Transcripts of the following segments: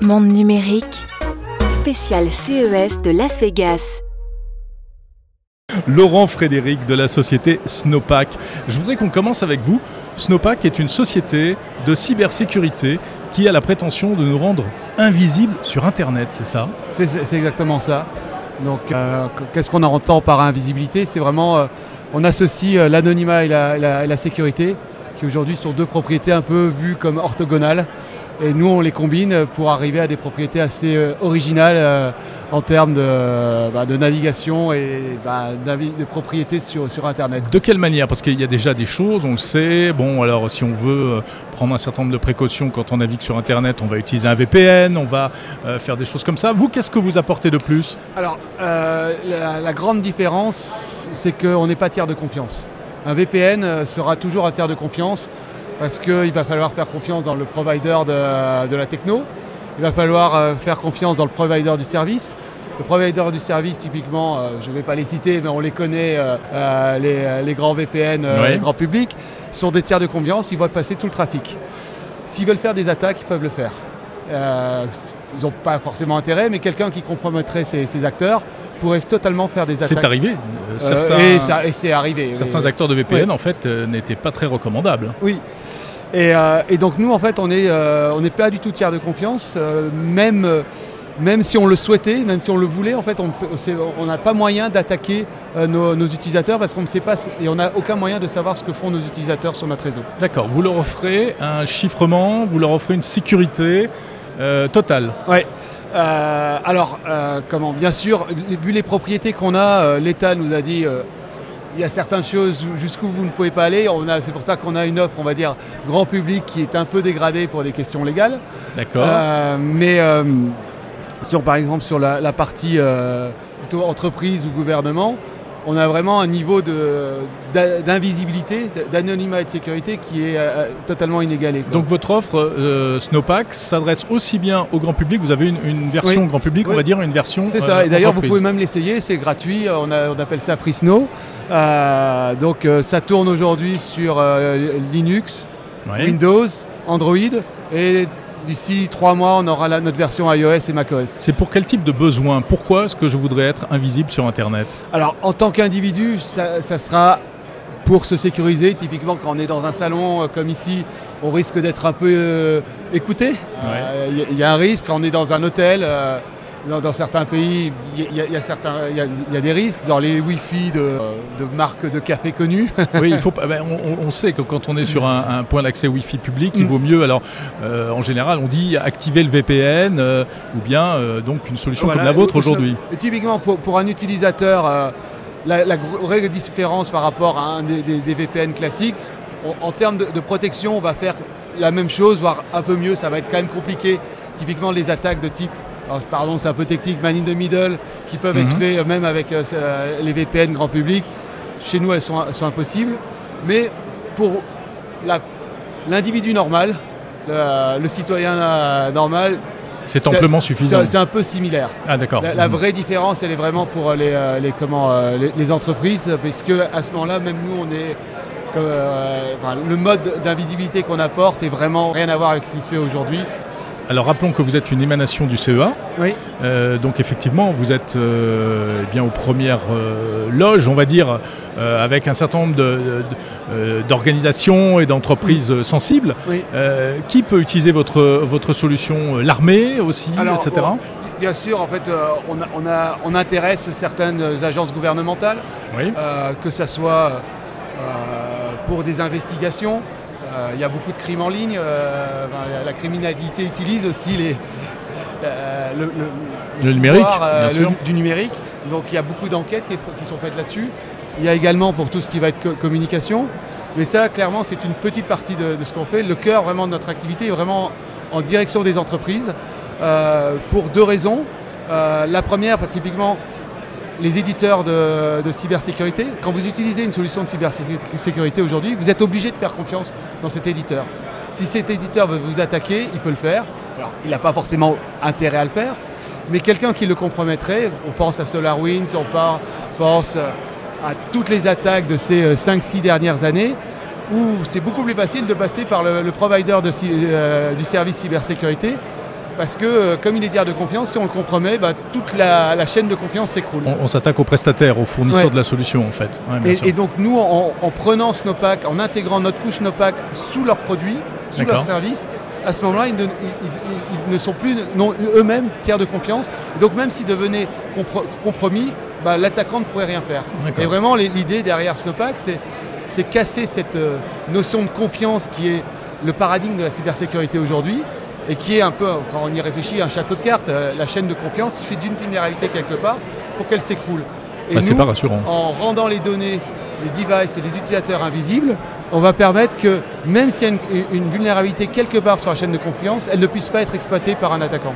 Monde numérique, spécial CES de Las Vegas. Laurent Frédéric de la société Snowpack. Je voudrais qu'on commence avec vous. Snowpack est une société de cybersécurité qui a la prétention de nous rendre invisibles sur Internet, c'est ça? C'est c'est exactement ça. Donc, euh, qu'est-ce qu'on entend par invisibilité? C'est vraiment, euh, on associe euh, l'anonymat et la, la- et la sécurité, qui aujourd'hui sont deux propriétés un peu vues comme orthogonales. Et nous, on les combine pour arriver à des propriétés assez euh, originales euh, en termes de, bah, de navigation et bah, de propriétés sur, sur Internet. De quelle manière? Parce qu'il y a déjà des choses, on le sait. Bon, alors si on veut euh, prendre un certain nombre de précautions quand on navigue sur Internet, on va utiliser un VPN, on va euh, faire des choses comme ça. Vous, qu'est-ce que vous apportez de plus? Alors, euh, la, la grande différence, c'est qu'on n'est pas tiers de confiance. Un VPN euh, sera toujours un tiers de confiance parce qu'il va falloir faire confiance dans le provider de, de la techno, il va falloir euh, faire confiance dans le provider du service. Le provider du service, typiquement, euh, je ne vais pas les citer, mais on les connaît, euh, euh, les, les grands VPN, les grands publics, sont des tiers de confiance, ils vont passer tout le trafic. S'ils veulent faire des attaques, ils peuvent le faire. Ils n'ont pas forcément intérêt, mais quelqu'un qui compromettrait ces, ces acteurs pourrait totalement faire des attaques. C'est arrivé. Euh, Euh, certains et ça- et c'est arrivé. certains oui. acteurs de VPN, en fait, euh, n'étaient pas très recommandables. Oui. Et, et donc nous, en fait, on est, on n'est pas du tout tiers de confiance, même, même si on le souhaitait, même si on le voulait, en fait, on n'a pas moyen d'attaquer euh, nos, nos utilisateurs parce qu'on ne sait pas et on n'a aucun moyen de savoir ce que font nos utilisateurs sur notre réseau. D'accord. Vous leur offrez un chiffrement, vous leur offrez une sécurité euh, totale. Ouais. Euh, alors, euh, comment Bien sûr, vu les propriétés qu'on a, euh, l'État nous a dit il y a certaines choses jusqu'où vous ne pouvez pas aller. On a, c'est pour ça qu'on a une offre, on va dire, grand public qui est un peu dégradée pour des questions légales. D'accord. Mais sur, par exemple, sur la, la partie plutôt entreprise ou gouvernement, on a vraiment un niveau d'invisibilité, d'anonymat et de sécurité qui est euh, totalement inégalé. quoi. Donc votre offre euh, Snowpack s'adresse aussi bien au grand public. Vous avez une, une version Oui. grand public, on va dire une version. C'est ça, euh, et d'ailleurs vous pouvez même l'essayer, c'est gratuit, on, a- on appelle ça. Euh, donc ça tourne aujourd'hui sur Linux. Windows, Android, et d'ici trois mois on aura la- notre version iOS et macOS. C'est pour quel type de besoin? Pourquoi est-ce que je voudrais être invisible sur Internet? Alors en tant qu'individu, ça, ça sera pour se sécuriser, typiquement quand on est dans un salon euh, comme ici, on risque d'être un peu euh, écouté. Euh, Il y a- il y, a un risque, quand on est dans un hôtel, dans, dans certains pays, il y, y a certains- il y a- il y a des risques. Dans les Wi-Fi de, de marques de café connues, Oui, il faut. pas- ben, on, sait que quand on est sur un, un point d'accès Wi-Fi public, il vaut mieux. Alors, euh, en général, on dit activer le VPN euh, ou bien euh, donc une solution Voilà, comme la vôtre ou- ou- aujourd'hui. Typiquement, pour, pour un utilisateur, la, la vraie différence par rapport à un des, des- des VPN classiques, on- en termes de, de protection, on va faire la même chose, voire un peu mieux. Ça va être quand même compliqué. Typiquement, les attaques de type, alors, pardon, c'est un peu technique, man in the middle, qui peuvent être Mhm. faits euh, même avec euh, euh, les VPN grand public. Chez nous, elles sont, elles sont impossibles. Mais pour l'individu normal, le, le citoyen euh, normal, C'est amplement suffisant. c'est- un peu similaire. Ah, d'accord. La, la Mm. vraie différence, elle est vraiment pour les, euh, les, comment, les, les entreprises, puisque à ce moment-là, même nous, on est. enfin, le mode d'invisibilité qu'on apporte est vraiment rien à voir avec ce qui se fait aujourd'hui. Alors, rappelons que vous êtes une émanation du CEA. Oui. Euh, donc effectivement, vous êtes euh, eh bien aux premières euh, loges, on va dire, avec un certain nombre de- de- d'organisations et d'entreprises sensibles. Oui. Qui peut utiliser votre, votre solution? L'armée aussi, Alors, etc. bon, bien sûr, en fait, on, a- on, a- on intéresse certaines agences gouvernementales, Oui. que ce soit pour des investigations. Euh, Il y a beaucoup de crimes en ligne. euh, la- criminalité utilise aussi les, euh, le, le- Le numérique, pouvoir, du numérique. Donc il y a beaucoup d'enquêtes qui, qui sont faites là-dessus. Il y a également pour tout ce qui va être co- communication. Mais ça, clairement, c'est une petite partie de, de ce qu'on fait. Le cœur vraiment de notre activité est vraiment en direction des entreprises euh, pour deux raisons. Euh, la première, typiquement, les éditeurs de, cybersécurité. Quand vous utilisez une solution de cybersécurité aujourd'hui, vous êtes obligé de faire confiance dans cet éditeur. Si cet éditeur veut vous attaquer, il peut le faire. Il n'a pas forcément intérêt à le faire, mais quelqu'un qui le compromettrait, on pense à SolarWinds, on pense euh, à toutes les attaques de ces 5-6 dernières années, où c'est beaucoup plus facile de passer par le, provider euh, du service cybersécurité parce que euh, comme il est tiers de confiance, si on le compromet, bah, toute la, la chaîne de confiance s'écroule. On, on s'attaque aux prestataires, aux fournisseurs Ouais. de la solution en fait. Ouais. Et, et donc nous, en, en prenant Snowpack, en intégrant notre couche Snowpack sous leurs produits, sous leurs services, à ce moment-là, ils, ne- ils- ils- ils ne sont plus eux-mêmes tiers de confiance. Donc même s'ils devenaient compro- compromis, bah, l'attaquant ne pourrait rien faire. Et vraiment, l'idée derrière Snowpack, c'est, c'est casser cette euh, notion de confiance qui est le paradigme de la cybersécurité aujourd'hui et qui est un peu, quand on y réfléchit, un château de cartes. Euh, la chaîne de confiance, suffit d'une vulnérabilité quelque part pour qu'elle s'écroule. Et Bah, c'est nous, pas rassurant. en rendant les données, les devices et les utilisateurs invisibles, on va permettre que même s'il y a une, une vulnérabilité quelque part sur la chaîne de confiance, elle ne puisse pas être exploitée par un attaquant.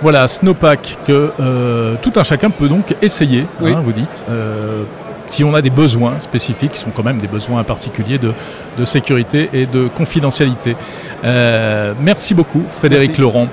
Voilà, Snowpack que euh, tout un chacun peut donc essayer, Oui. hein, vous dites. euh, si on a des besoins spécifiques, qui sont quand même des besoins particuliers de, de sécurité et de confidentialité. Euh, merci beaucoup, Frédéric Merci. Laurent.